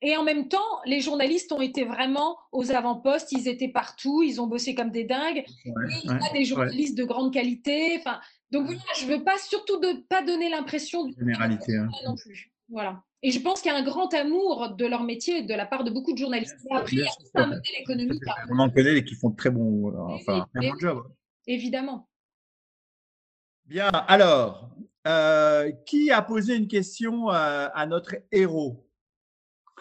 C: Et en même temps, les journalistes ont été vraiment aux avant-postes, ils étaient partout, ils ont bossé comme des dingues. il y a des journalistes de grande qualité. Enfin, donc voilà, je veux pas surtout de pas donner l'impression
B: de généralité hein.
C: non plus. Voilà. Et je pense qu'il y a un grand amour de leur métier de la part de beaucoup de journalistes.
B: Après, il y a un modèle économique. On en connaît et qui font très bon, euh, enfin, un bon job.
C: Évidemment.
B: Bien, alors, euh, qui a posé une question euh, à notre héros?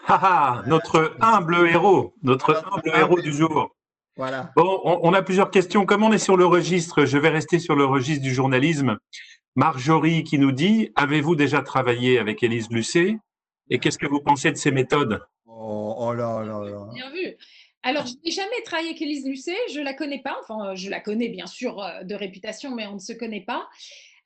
D: Ah, notre humble héros, notre humble héros du jour.
B: Voilà.
D: Bon, on, a plusieurs questions. Comme on est sur le registre, je vais rester sur le registre du journalisme. Marjorie qui nous dit Avez-vous déjà travaillé avec Élise Lucet? Et qu'est-ce que vous pensez de ses méthodes?
B: Oh, oh, là là là.
C: Bien vu. Alors, je n'ai jamais travaillé avec Élise Lucet, je ne la connais pas. Enfin, je la connais bien sûr euh, de réputation, mais on ne se connaît pas.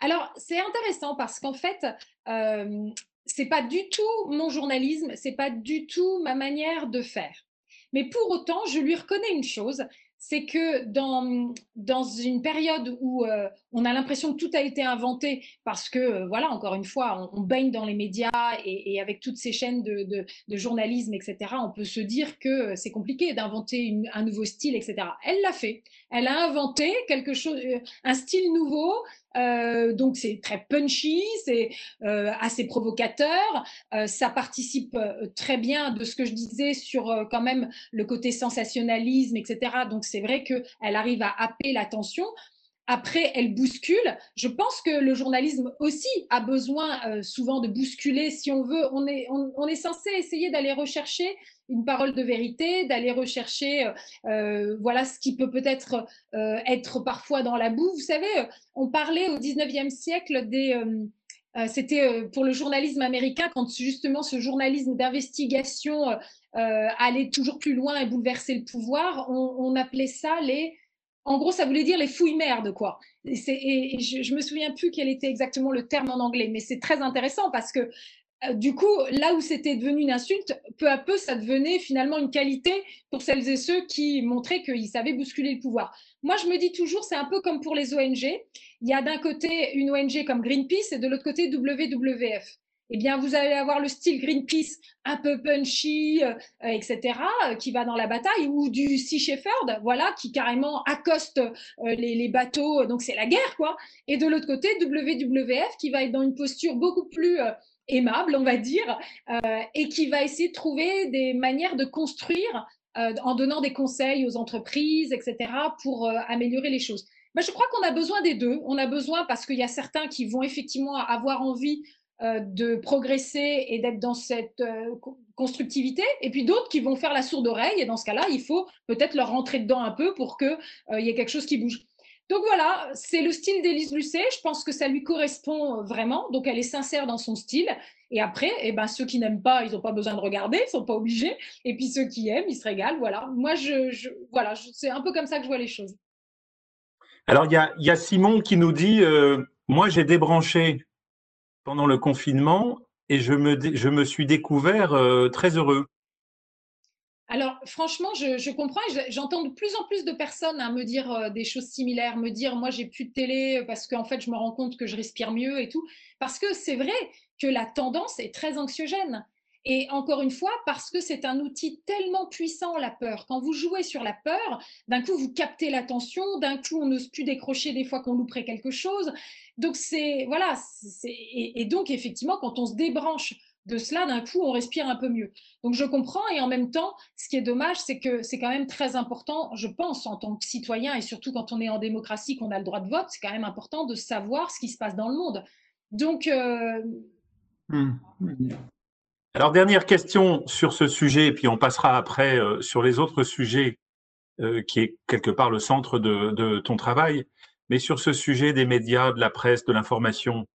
C: Alors, c'est intéressant parce qu'en fait, euh, c'est pas du tout mon journalisme, c'est pas du tout ma manière de faire. Mais pour autant, je lui reconnais une chose, c'est que dans, dans une période où euh, on a l'impression que tout a été inventé, parce que, euh, voilà, encore une fois, on, baigne dans les médias et, avec toutes ces chaînes de, de, journalisme, etc., on peut se dire que c'est compliqué d'inventer un nouveau style, etc. Elle l'a fait. Elle a inventé quelque chose, euh, un style nouveau euh, donc c'est très punchy, c'est euh, assez provocateur. Euh, ça participe très bien de ce que je disais sur quand même le côté sensationnalisme, etc. Donc c'est vrai qu'elle arrive à happer l'attention. Après, elle bouscule. Je pense que le journalisme aussi a besoin souvent de bousculer. Si on veut, on est, on est censé essayer d'aller rechercher une parole de vérité, d'aller rechercher euh, euh, voilà ce qui peut peut-être euh, être parfois dans la boue. Vous savez, on parlait au 19e siècle des... C'était pour le journalisme américain, quand justement ce journalisme d'investigation allait toujours plus loin et bouleverser le pouvoir, on, appelait ça les... En gros, ça voulait dire les fouilles merdes, quoi. Et, je, je me souviens plus quel était exactement le terme en anglais, mais c'est très intéressant parce que du coup, là où c'était devenu une insulte, peu à peu, ça devenait finalement une qualité pour celles et ceux qui montraient qu'ils savaient bousculer le pouvoir. Moi, je me dis toujours, c'est un peu comme pour les ONG. Il y a d'un côté une ONG comme Greenpeace et de l'autre côté WWF. Eh bien, vous allez avoir le style Greenpeace un peu punchy, euh, etc., euh, qui va dans la bataille, ou du Sea Shepherd, voilà, qui carrément accoste les, bateaux, donc c'est la guerre, quoi. Et de l'autre côté, WWF, qui va être dans une posture beaucoup plus aimable, on va dire, euh, et qui va essayer de trouver des manières de construire euh, en donnant des conseils aux entreprises, etc., pour euh, améliorer les choses. Mais je crois qu'on a besoin des deux. On a besoin parce qu'il y a certains qui vont effectivement avoir envie de progresser et d'être dans cette constructivité, et puis d'autres qui vont faire la sourde oreille. Et dans ce cas-là, il faut peut-être leur rentrer dedans un peu pour qu'il y ait quelque chose qui bouge. Donc voilà, c'est le style d'Élise Lucet. Je pense que ça lui correspond vraiment. Donc elle est sincère dans son style. Et après, eh ben, ceux qui n'aiment pas, ils n'ont pas besoin de regarder, ils ne sont pas obligés. Et puis ceux qui aiment, ils se régalent. Voilà. Moi, je, voilà, c'est un peu comme ça que je vois les choses.
D: Alors, il y a, Simon qui nous dit euh, Moi, j'ai débranché pendant le confinement et je me, je me suis découvert euh, très heureux.
C: Alors, franchement, je, comprends et j'entends de plus en plus de personnes hein, me dire euh, des choses similaires, me dire moi j'ai plus de télé parce qu'en fait je me rends compte que je respire mieux et tout. Parce que c'est vrai que la tendance est très anxiogène. Et encore une fois, parce que c'est un outil tellement puissant, la peur. Quand vous jouez sur la peur, d'un coup, vous captez l'attention, d'un coup, on n'ose plus décrocher des fois qu'on louperait quelque chose. Donc, c'est, voilà, et, donc, effectivement, quand on se débranche de cela, d'un coup, on respire un peu mieux. Donc, je comprends. Et en même temps, ce qui est dommage, c'est que c'est quand même très important, je pense, en tant que citoyen, et surtout quand on est en démocratie, qu'on a le droit de vote, c'est quand même important de savoir ce qui se passe dans le monde. Donc. Euh,
D: hmm. Alors, dernière question sur ce sujet, et puis on passera après euh, sur les autres sujets euh, qui est quelque part le centre de, ton travail, mais sur ce sujet des médias, de la presse, de l'information.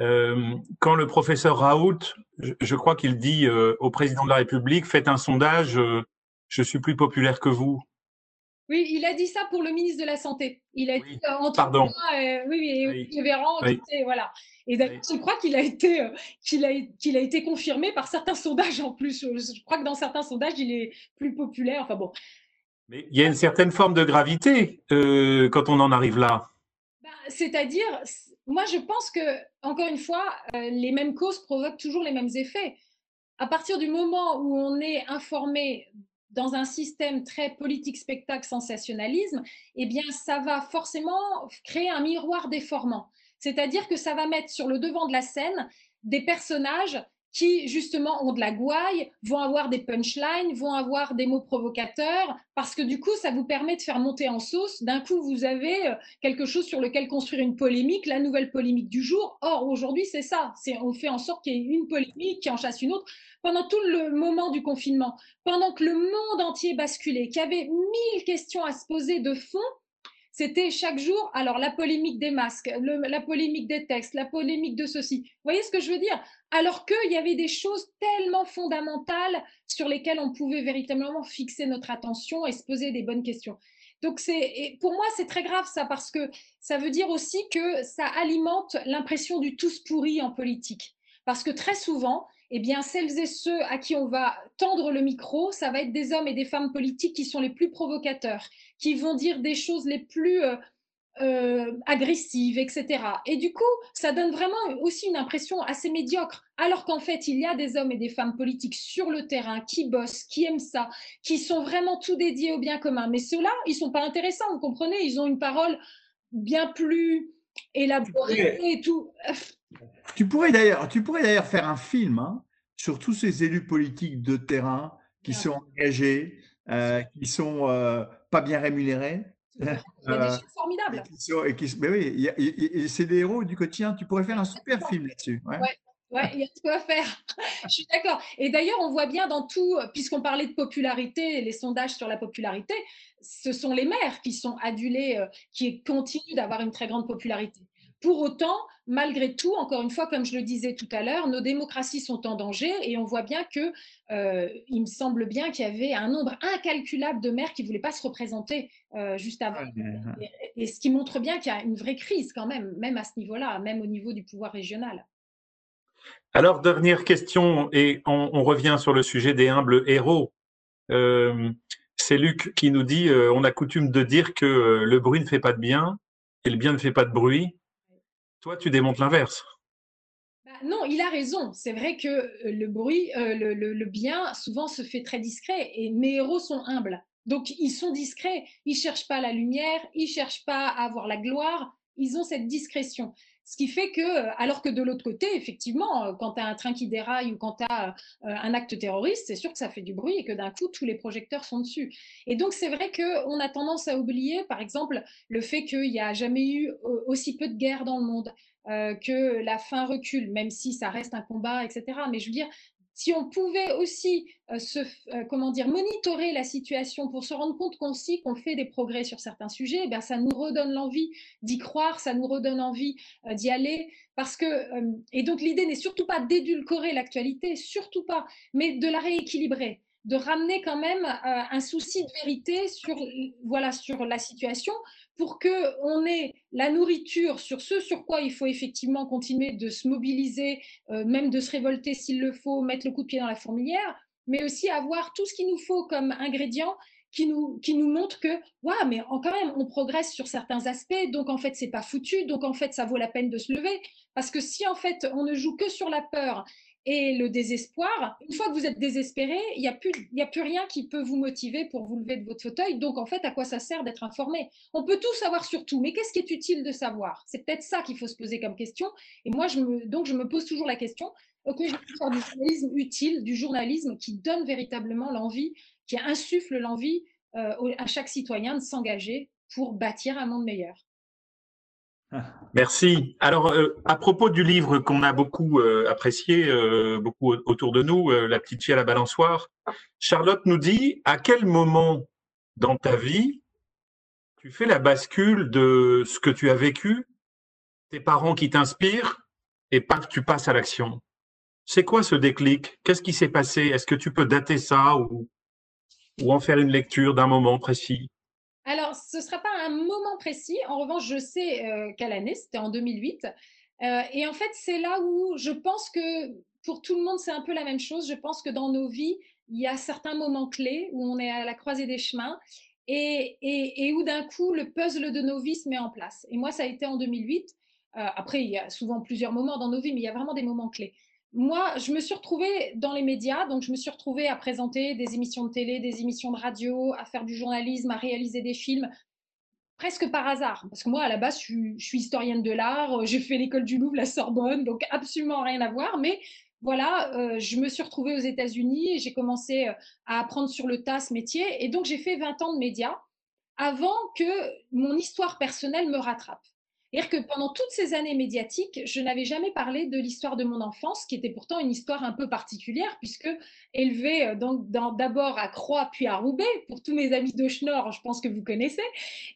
D: Euh, quand le professeur Raoult, je, crois qu'il dit euh, au président de la République, faites un sondage, euh, je suis plus populaire que vous.
C: Oui, il a dit ça pour le ministre de la Santé. Il a
D: dit entre pardon.
C: oui, oui, oui. Véran, voilà. Et je crois qu'il a été qu'il a, qu'il a été confirmé par certains sondages en plus. Je crois que dans certains sondages, il est plus populaire. Enfin bon.
D: Mais il y a une certaine forme de gravité quand on en arrive là.
C: Bah, c'est-à-dire, moi, je pense que, encore une fois, euh, les mêmes causes provoquent toujours les mêmes effets. À partir du moment où on est informé dans un système très politique, spectacle, sensationnalisme, eh bien, ça va forcément créer un miroir déformant. C'est-à-dire que ça va mettre sur le devant de la scène des personnages qui justement ont de la gouaille, vont avoir des punchlines, vont avoir des mots provocateurs, parce que du coup, ça vous permet de faire monter en sauce. D'un coup, vous avez euh, quelque chose sur lequel construire une polémique, la nouvelle polémique du jour. Or, aujourd'hui, c'est ça. C'est, on fait en sorte qu'il y ait une polémique qui en chasse une autre. Pendant tout le moment du confinement, pendant que le monde entier basculait, qu'il y avait mille questions à se poser de fond, C'était chaque jour, alors la polémique des masques, la polémique des textes, la polémique de ceci. Vous voyez ce que je veux dire? Alors qu'il y avait des choses tellement fondamentales sur lesquelles on pouvait véritablement fixer notre attention et se poser des bonnes questions. Donc c'est, pour moi, c'est très grave ça parce que ça veut dire aussi que ça alimente l'impression du tous pourri en politique. Parce que très souvent, eh bien, celles et ceux à qui on va tendre le micro, ça va être des hommes et des femmes politiques qui sont les plus provocateurs, qui vont dire des choses les plus euh, euh, agressives, etc. Et du coup, ça donne vraiment aussi une impression assez médiocre, alors qu'en fait, il y a des hommes et des femmes politiques sur le terrain qui bossent, qui aiment ça, qui sont vraiment tout dédiés au bien commun. Mais ceux-là, ils sont pas intéressants, vous comprenez? Ils ont une parole bien plus et tout.
B: Tu pourrais d'ailleurs, tu pourrais d'ailleurs faire un film hein, sur tous ces élus politiques de terrain qui sont engagés, euh, qui sont euh, pas bien rémunérés.
C: Il y a des euh, choses formidables.
B: Et qui, mais oui, c'est des héros du quotidien. Tu pourrais faire un super film là-dessus.
C: Ouais. ouais. Il y a tout à faire. Je suis d'accord. Et d'ailleurs, on voit bien dans tout, puisqu'on parlait de popularité, les sondages sur la popularité, ce sont les maires qui sont adulés, qui continuent d'avoir une très grande popularité. Pour autant, malgré tout, encore une fois, comme je le disais tout à l'heure, nos démocraties sont en danger et on voit bien que, euh, il me semble bien qu'il y avait un nombre incalculable de maires qui ne voulaient pas se représenter euh, juste avant. Et, ce qui montre bien qu'il y a une vraie crise quand même, même à ce niveau-là, même au niveau du pouvoir régional.
D: Alors, dernière question, et on, revient sur le sujet des humbles héros. Euh, c'est Luc qui nous dit, on a coutume de dire que le bruit ne fait pas de bien et le bien ne fait pas de bruit. Toi, tu démontes l'inverse.
C: Bah, non, il a raison. C'est vrai que euh, le bruit, euh, le, bien, souvent se fait très discret et mes héros sont humbles. Donc, ils sont discrets. Ils cherchent pas la lumière, ils cherchent pas à avoir la gloire. Ils ont cette discrétion. Ce qui fait que, euh, alors que de l'autre côté, effectivement, quand tu as un train qui déraille ou quand tu as un acte terroriste, c'est sûr que ça fait du bruit et que d'un coup, tous les projecteurs sont dessus. Et donc, c'est vrai qu'on a tendance à oublier, par exemple, le fait qu'il n'y a jamais eu aussi peu de guerres dans le monde, que la fin recule, même si ça reste un combat, etc. Mais je veux dire, si on pouvait aussi euh, se, euh, comment dire, monitorer la situation pour se rendre compte qu'on qu'on fait des progrès sur certains sujets, eh ça nous redonne l'envie d'y croire, ça nous redonne envie euh, d'y aller. Parce que, et donc l'idée n'est surtout pas d'édulcorer l'actualité, surtout pas, mais de la rééquilibrer de ramener quand même un souci de vérité sur, voilà, sur la situation pour qu'on ait la nourriture sur ce sur quoi il faut effectivement continuer de se mobiliser, euh, même de se révolter s'il le faut, mettre le coup de pied dans la fourmilière, mais aussi avoir tout ce qu'il nous faut comme ingrédient qui nous, qui nous montre que, ouais, mais quand même, on progresse sur certains aspects, donc en fait, c'est pas foutu, donc en fait, ça vaut la peine de se lever. Parce que si en fait, on ne joue que sur la peur et le désespoir, une fois que vous êtes désespéré, il n'y a, plus, rien qui peut vous motiver pour vous lever de votre fauteuil. Donc, en fait, à quoi ça sert d'être informé? On peut tout savoir sur tout, mais qu'est-ce qui est utile de savoir? C'est peut-être ça qu'il faut se poser comme question. Et moi, je me, donc, pose toujours la question, ok, je vais faire du journalisme utile, du journalisme qui donne véritablement l'envie, qui insuffle l'envie euh, à chaque citoyen de s'engager pour bâtir un monde meilleur.
D: Merci. Alors, euh, à propos du livre qu'on a beaucoup euh, apprécié, euh, beaucoup autour de nous, La petite fille à la balançoire, Charlotte nous dit à quel moment dans ta vie tu fais la bascule de ce que tu as vécu, tes parents qui t'inspirent, et paf, tu passes à l'action? C'est quoi ce déclic? Qu'est-ce qui s'est passé? Est-ce que tu peux dater ça ou, ou en faire une lecture d'un moment précis?
C: Alors, ce ne sera pas un moment précis. En revanche, je sais euh, quelle année, c'était en 2008. Euh, et en fait, c'est là où je pense que pour tout le monde, c'est un peu la même chose. Je pense que dans nos vies, il y a certains moments clés où on est à la croisée des chemins et, où d'un coup, le puzzle de nos vies se met en place. Et moi, ça a été en 2008. Euh, après, il y a souvent plusieurs moments dans nos vies, mais il y a vraiment des moments clés moi, je me suis retrouvée dans les médias, donc je me suis retrouvée à présenter des émissions de télé, des émissions de radio, à faire du journalisme, à réaliser des films, presque par hasard. Parce que moi, à la base, je suis, historienne de l'art, euh, j'ai fait l'école du Louvre, la Sorbonne, donc absolument rien à voir. Mais voilà, euh, je me suis retrouvée aux États-Unis j'ai commencé euh, à apprendre sur le tas ce métier. Et donc, j'ai fait 20 ans de médias avant que mon histoire personnelle me rattrape. C'est-à-dire que pendant toutes ces années médiatiques, je n'avais jamais parlé de l'histoire de mon enfance, qui était pourtant une histoire un peu particulière, puisque élevée euh, d'abord à Croix, puis à Roubaix, pour tous mes amis de je pense que vous connaissez.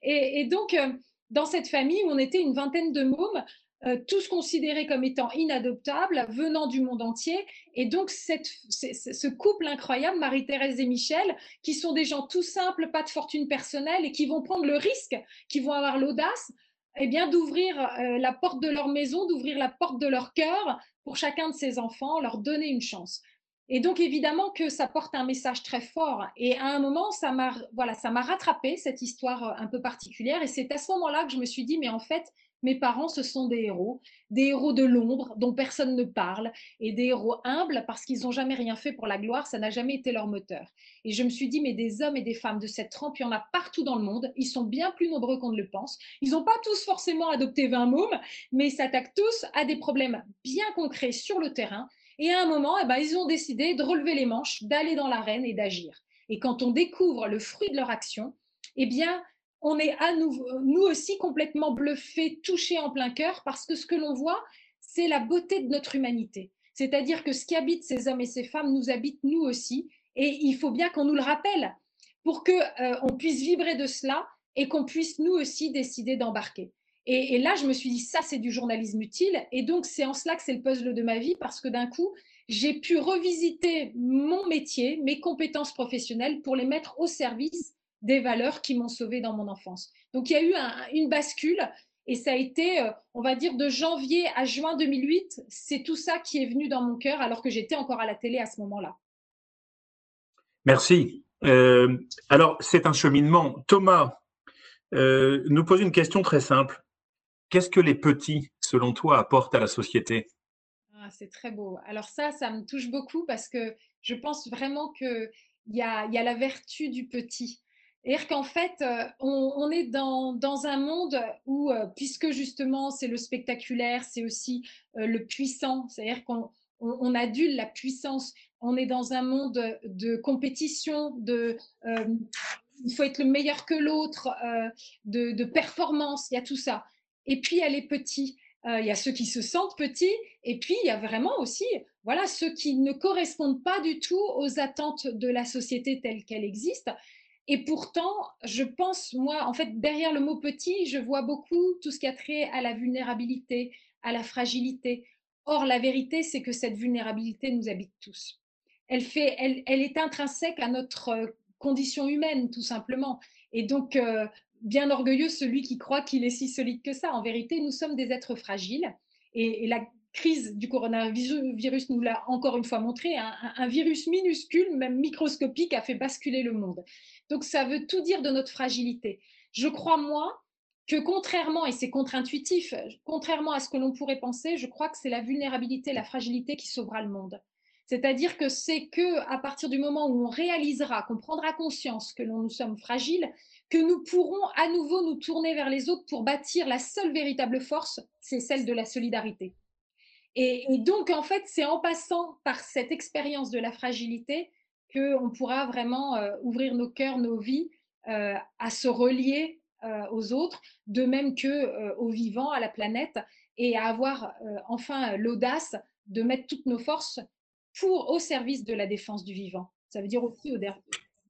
C: Et, donc, euh, dans cette famille on était une vingtaine de mômes, euh, tous considérés comme étant inadoptables, venant du monde entier. Et donc, ce couple incroyable, Marie-Thérèse et Michel, qui sont des gens tout simples, pas de fortune personnelle, et qui vont prendre le risque, qui vont avoir l'audace eh bien, d'ouvrir euh, la porte de leur maison, d'ouvrir la porte de leur cœur pour chacun de ces enfants, leur donner une chance. Et donc, évidemment que ça porte un message très fort. Et à un moment, ça m'a voilà, ça m'a rattrapé cette histoire euh, un peu particulière. Et c'est à ce moment-là que je me suis dit, mais en fait, mes parents, ce sont des héros, des héros de l'ombre dont personne ne parle, et des héros humbles parce qu'ils n'ont jamais rien fait pour la gloire, ça n'a jamais été leur moteur. Et je me suis dit, mais des hommes et des femmes de cette trempe, il y en a partout dans le monde, ils sont bien plus nombreux qu'on ne le pense. Ils n'ont pas tous forcément adopté 20 mômes, mais ils s'attaquent tous à des problèmes bien concrets sur le terrain. Et à un moment, eh ben, ils ont décidé de relever les manches, d'aller dans l'arène et d'agir. Et quand on découvre le fruit de leur action, eh bien, on est à nous, nous aussi complètement bluffés, touchés en plein cœur, parce que ce que l'on voit, c'est la beauté de notre humanité. C'est-à-dire que ce qui habite ces hommes et ces femmes nous habite nous aussi, et il faut bien qu'on nous le rappelle pour que euh, on puisse vibrer de cela et qu'on puisse nous aussi décider d'embarquer. Et, et, là, je me suis dit, ça, c'est du journalisme utile. Et donc, c'est en cela que c'est le puzzle de ma vie, parce que d'un coup, j'ai pu revisiter mon métier, mes compétences professionnelles pour les mettre au service des valeurs qui m'ont sauvé dans mon enfance. Donc il y a eu une bascule et ça a été, euh, on va dire, de janvier à juin 2008, c'est tout ça qui est venu dans mon cœur alors que j'étais encore à la télé à ce moment-là.
D: Merci. Euh, alors c'est un cheminement. Thomas euh, nous pose une question très simple. Qu'est-ce que les petits, selon toi, apportent à la société?
C: Ah, C'est très beau. Alors ça, ça me touche beaucoup parce que je pense vraiment qu'il y a, y a la vertu du petit. C'est-à-dire qu'en fait, euh, on, est dans, un monde où, euh, puisque justement c'est le spectaculaire, c'est aussi euh, le puissant, c'est-à-dire qu'on on, adule la puissance, on est dans un monde de compétition, de il faut être le meilleur que l'autre, de, performance, il y a tout ça. Et puis y a les petits, il y a ceux qui se sentent petits, et puis il y a vraiment aussi voilà, ceux qui ne correspondent pas du tout aux attentes de la société telle qu'elle existe. Et pourtant, je pense, moi, en fait, derrière le mot petit, je vois beaucoup tout ce qui a trait à la vulnérabilité, à la fragilité. Or, la vérité, c'est que cette vulnérabilité nous habite tous. Elle, fait, elle, elle est intrinsèque à notre euh, condition humaine, tout simplement. Et donc, euh, bien orgueilleux celui qui croit qu'il est si solide que ça. En vérité, nous sommes des êtres fragiles. Et, et la crise du coronavirus nous l'a encore une fois montré. un, virus minuscule, même microscopique, a fait basculer le monde. Donc ça veut tout dire de notre fragilité. Je crois, moi, que contrairement, et c'est contre-intuitif, contrairement à ce que l'on pourrait penser, je crois que c'est la vulnérabilité, la fragilité qui sauvera le monde. C'est-à-dire que c'est que à partir du moment où on réalisera, qu'on prendra conscience que nous sommes fragiles, que nous pourrons à nouveau nous tourner vers les autres pour bâtir la seule véritable force, c'est celle de la solidarité. Et, donc, en fait, c'est en passant par cette expérience de la fragilité qu'on pourra vraiment euh, ouvrir nos cœurs, nos vies euh, à se relier euh, aux autres, de même que aux vivants, à la planète, et à avoir enfin l'audace de mettre toutes nos forces pour au service de la défense du vivant. Ça veut dire aussi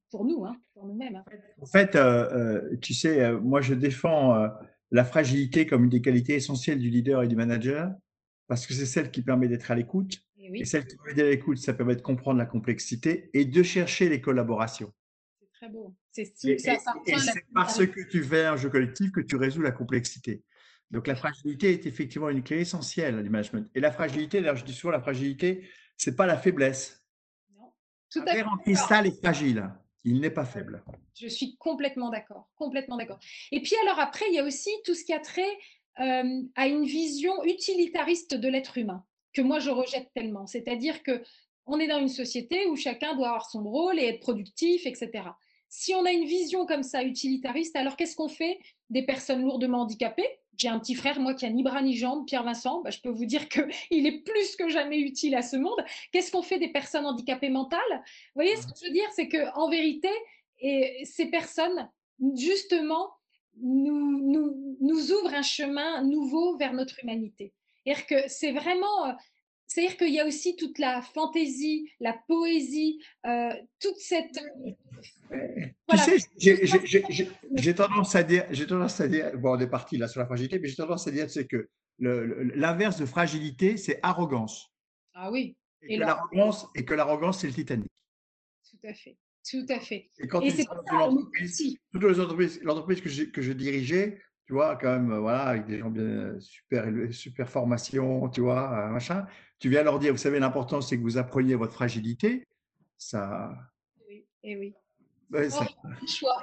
C: pour nous, hein, pour nous-mêmes. Hein.
B: En fait, tu sais, moi je défends la fragilité comme une des qualités essentielles du leader et du manager, parce que c'est celle qui permet d'être à l'écoute, et, celle qui veut à l'écoute, ça permet de comprendre la complexité et de chercher les collaborations.
C: C'est très beau.
B: C'est parce que tu fais un jeu collectif que tu résous la complexité. Donc la fragilité est effectivement une clé essentielle du management. Et la fragilité, d'ailleurs je dis souvent la fragilité, c'est pas la faiblesse. Non. Tout un verre en cristal est fragile. Il n'est pas faible.
C: Je suis complètement d'accord, complètement d'accord. Et puis alors après, il y a aussi tout ce qui a trait euh, à une vision utilitariste de l'être humain que moi je rejette tellement. C'est-à-dire que on est dans une société où chacun doit avoir son rôle et être productif, etc. Si on a une vision comme ça utilitariste, alors qu'est-ce qu'on fait des personnes lourdement handicapées? J'ai un petit frère, moi, qui a ni bras ni jambes, Pierre Vincent. Bah, je peux vous dire qu'il est plus que jamais utile à ce monde. Qu'est-ce qu'on fait des personnes handicapées mentales? Vous voyez, ce que je veux dire, c'est qu'en vérité, et ces personnes, justement, nous, nous, nous ouvre un chemin nouveau vers notre humanité. C'est-à-dire que c'est vraiment c'est-à-dire qu'il y a aussi toute la fantaisie, la poésie, euh, toute cette.
B: Tu sais, j'ai tendance à dire, j'ai tendance à dire, bon, on est parti là sur la fragilité, mais j'ai tendance à dire, c'est que l'inverse de fragilité, c'est arrogance.
C: Ah oui.
B: Et, que l'arrogance, et que l'arrogance, c'est le Titanic.
C: Tout à fait. Tout à fait.
B: Et quand l'entreprise, toutes les entreprises, l'entreprise que, que je dirigeais, tu vois, quand même, voilà, avec des gens bien super super formation, tu vois, machin. Tu viens leur dire, vous savez, l'important, c'est que vous appreniez votre fragilité. Ça.
C: Oui, et oui.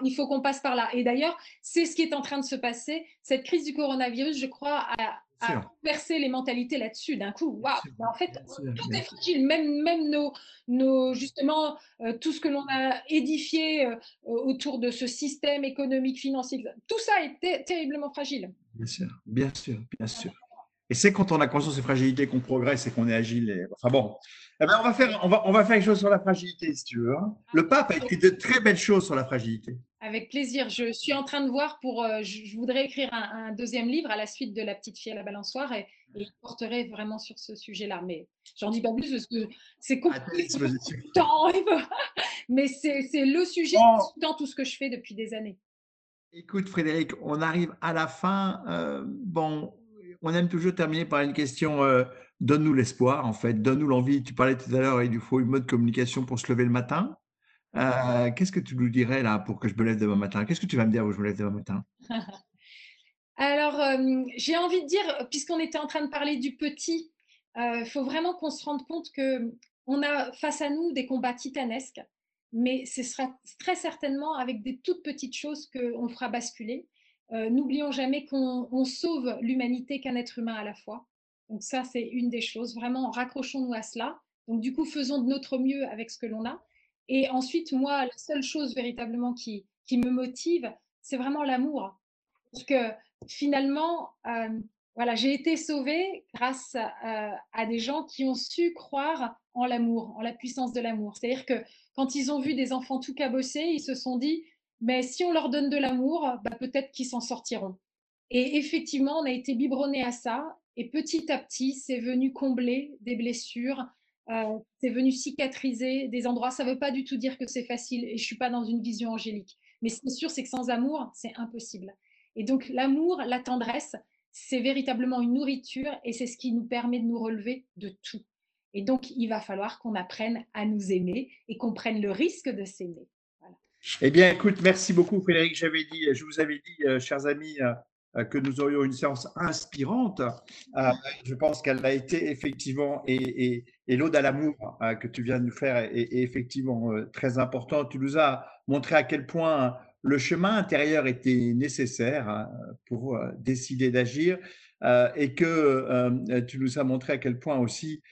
C: Il faut qu'on passe par là. Et d'ailleurs, c'est ce qui est en train de se passer. Cette crise du coronavirus, je crois, a, a percé les mentalités là-dessus d'un coup. Waouh En fait, tout est fragile. Même, même nos, nos, justement, euh, tout ce que l'on a édifié euh, autour de ce système économique, financier, tout ça est terriblement fragile.
B: Bien sûr, bien sûr, bien sûr. Et c'est quand on a conscience de fragilité qu'on progresse et qu'on est agile. Enfin bon, eh ben, on, va faire, on, va, on va faire quelque chose sur la fragilité, si tu veux. Hein. Le pape a écrit de très belles choses sur la fragilité.
C: Avec plaisir. Je suis en train de voir pour. Euh, je, voudrais écrire un, deuxième livre à la suite de La petite fille à la balançoire et, et je porterai vraiment sur ce sujet-là. Mais j'en dis pas plus parce que c'est compliqué. mais c'est le sujet dans tout ce que je fais depuis des années.
B: Écoute, Frédéric, on arrive à la fin. Euh, bon, on aime toujours terminer par une question euh, donne-nous l'espoir, en fait, donne-nous l'envie. Tu parlais tout à l'heure, il faut une mode de communication pour se lever le matin. Euh, qu'est-ce que tu nous dirais là pour que je me lève demain matin? Qu'est-ce que tu vas me dire où je me lève demain matin?
C: Alors, euh, j'ai envie de dire, puisqu'on était en train de parler du petit, il faut vraiment qu'on se rende compte que on a face à nous des combats titanesques, mais ce sera très certainement avec des toutes petites choses qu'on fera basculer. Euh, n'oublions jamais qu'on sauve l'humanité qu'un être humain à la fois. Donc ça, c'est une des choses. Vraiment, raccrochons-nous à cela. Donc du coup, faisons de notre mieux avec ce que l'on a. Et ensuite, moi, la seule chose véritablement qui, qui me motive, c'est vraiment l'amour. Parce que finalement, euh, voilà, j'ai été sauvée grâce à, à, des gens qui ont su croire en l'amour, en la puissance de l'amour. C'est-à-dire que quand ils ont vu des enfants tout cabossés, ils se sont dit, mais si on leur donne de l'amour, bah, peut-être qu'ils s'en sortiront. Et effectivement, on a été biberonné à ça. Et petit à petit, c'est venu combler des blessures, euh, c'est venu cicatriser des endroits. Ça ne veut pas du tout dire que c'est facile et je ne suis pas dans une vision angélique. Mais ce qui est sûr, c'est que sans amour, c'est impossible. Et donc, l'amour, la tendresse, c'est véritablement une nourriture et c'est ce qui nous permet de nous relever de tout. Et donc, il va falloir qu'on apprenne à nous aimer et qu'on prenne le risque de s'aimer.
B: Eh bien, écoute, merci beaucoup, Frédéric. Je vous avais dit, euh, chers amis, euh, euh, que nous aurions une séance inspirante. je pense qu'elle a été effectivement, et, l'ode à l'amour que tu viens de nous faire est, effectivement très importante. Tu nous as montré à quel point le chemin intérieur était nécessaire hein, pour décider d'agir et que tu nous as montré à quel point aussi,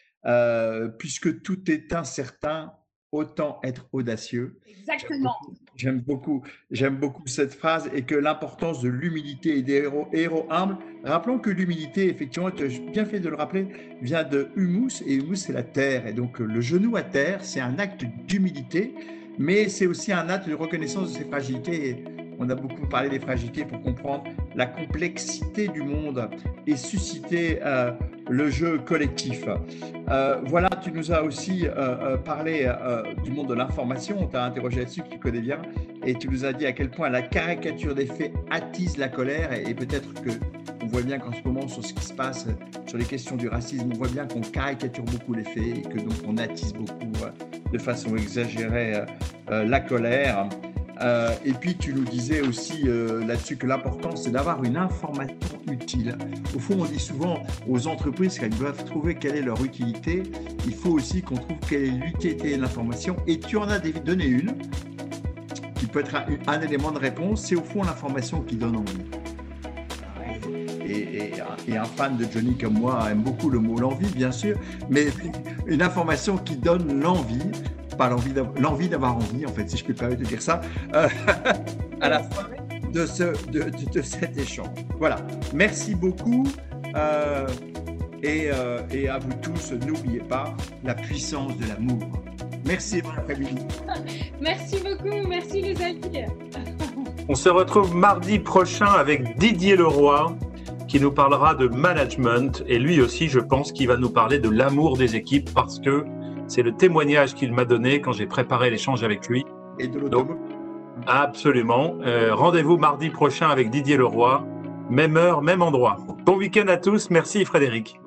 B: puisque tout est incertain, autant être audacieux.
C: Exactement.
B: J'aime beaucoup, j'aime beaucoup cette phrase et que l'importance de l'humilité et des héros, héros humbles. Rappelons que l'humilité, effectivement, tu as bien fait de le rappeler, vient de humus et humus c'est la terre. Et donc le genou à terre, c'est un acte d'humilité, mais c'est aussi un acte de reconnaissance de ses fragilités. On a beaucoup parlé des fragilités pour comprendre la complexité du monde et susciter euh, le jeu collectif. Euh, voilà, tu nous as aussi euh, parlé du monde de l'information, on t'a interrogé là-dessus, tu connais bien, et tu nous as dit à quel point la caricature des faits attise la colère, et, peut-être que on voit bien qu'en ce moment, sur ce qui se passe, sur les questions du racisme, on voit bien qu'on caricature beaucoup les faits, et que donc on attise beaucoup de façon exagérée la colère. Euh, et puis tu nous disais aussi euh, là-dessus que l'important c'est d'avoir une information utile. Au fond, on dit souvent aux entreprises qu'elles doivent trouver quelle est leur utilité. Il faut aussi qu'on trouve quelle est l'utilité de l'information. Et tu en as donné une qui peut être un, élément de réponse. C'est au fond l'information qui donne envie. Et, et, un fan de Johnny comme moi aime beaucoup le mot l'envie, bien sûr, mais une information qui donne l'envie pas l'envie d'avoir envie, en fait, si je peux pas te dire ça, euh, à la fin de, ce, de, cet échange. Voilà. Merci beaucoup. Euh, et, euh, et, à vous tous, n'oubliez pas la puissance de l'amour. Merci, bon après-midi.
C: Merci beaucoup. Merci, les amis.
D: On se retrouve mardi prochain avec Didier Leroy qui nous parlera de management et lui aussi, je pense qu'il va nous parler de l'amour des équipes parce que c'est le témoignage qu'il m'a donné quand j'ai préparé l'échange avec lui.
B: Et de l'automobile.
D: Absolument. Euh, Rendez-vous mardi prochain avec Didier Leroy. Même heure, même endroit. Bon week-end à tous. Merci Frédéric.